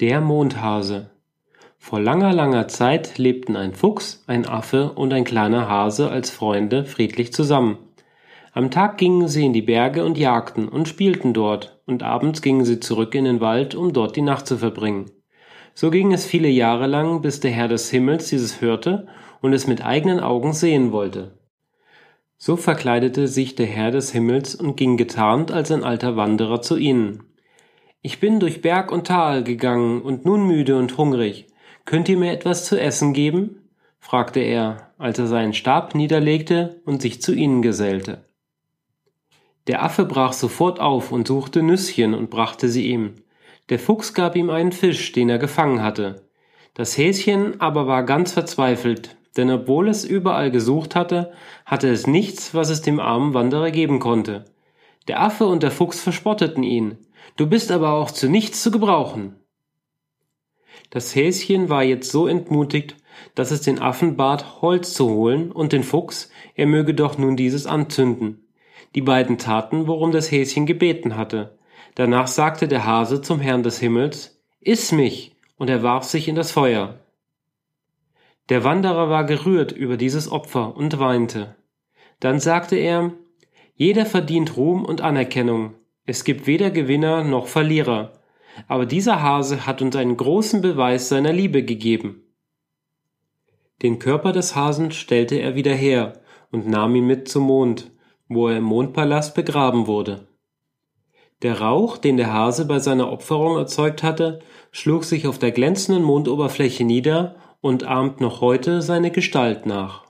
Der Mondhase Vor langer, langer Zeit lebten ein Fuchs, ein Affe und ein kleiner Hase als Freunde friedlich zusammen. Am Tag gingen sie in die Berge und jagten und spielten dort, und abends gingen sie zurück in den Wald, um dort die Nacht zu verbringen. So ging es viele Jahre lang, bis der Herr des Himmels dieses hörte und es mit eigenen Augen sehen wollte. So verkleidete sich der Herr des Himmels und ging getarnt als ein alter Wanderer zu ihnen. Ich bin durch Berg und Tal gegangen und nun müde und hungrig. Könnt ihr mir etwas zu essen geben? fragte er, als er seinen Stab niederlegte und sich zu ihnen gesellte. Der Affe brach sofort auf und suchte Nüsschen und brachte sie ihm. Der Fuchs gab ihm einen Fisch, den er gefangen hatte. Das Häschen aber war ganz verzweifelt, denn obwohl es überall gesucht hatte, hatte es nichts, was es dem armen Wanderer geben konnte. Der Affe und der Fuchs verspotteten ihn, Du bist aber auch zu nichts zu gebrauchen. Das Häschen war jetzt so entmutigt, dass es den Affen bat, Holz zu holen und den Fuchs, er möge doch nun dieses anzünden. Die beiden taten, worum das Häschen gebeten hatte. Danach sagte der Hase zum Herrn des Himmels, Iss mich, und er warf sich in das Feuer. Der Wanderer war gerührt über dieses Opfer und weinte. Dann sagte er, Jeder verdient Ruhm und Anerkennung, es gibt weder Gewinner noch Verlierer, aber dieser Hase hat uns einen großen Beweis seiner Liebe gegeben. Den Körper des Hasen stellte er wieder her und nahm ihn mit zum Mond, wo er im Mondpalast begraben wurde. Der Rauch, den der Hase bei seiner Opferung erzeugt hatte, schlug sich auf der glänzenden Mondoberfläche nieder und ahmt noch heute seine Gestalt nach.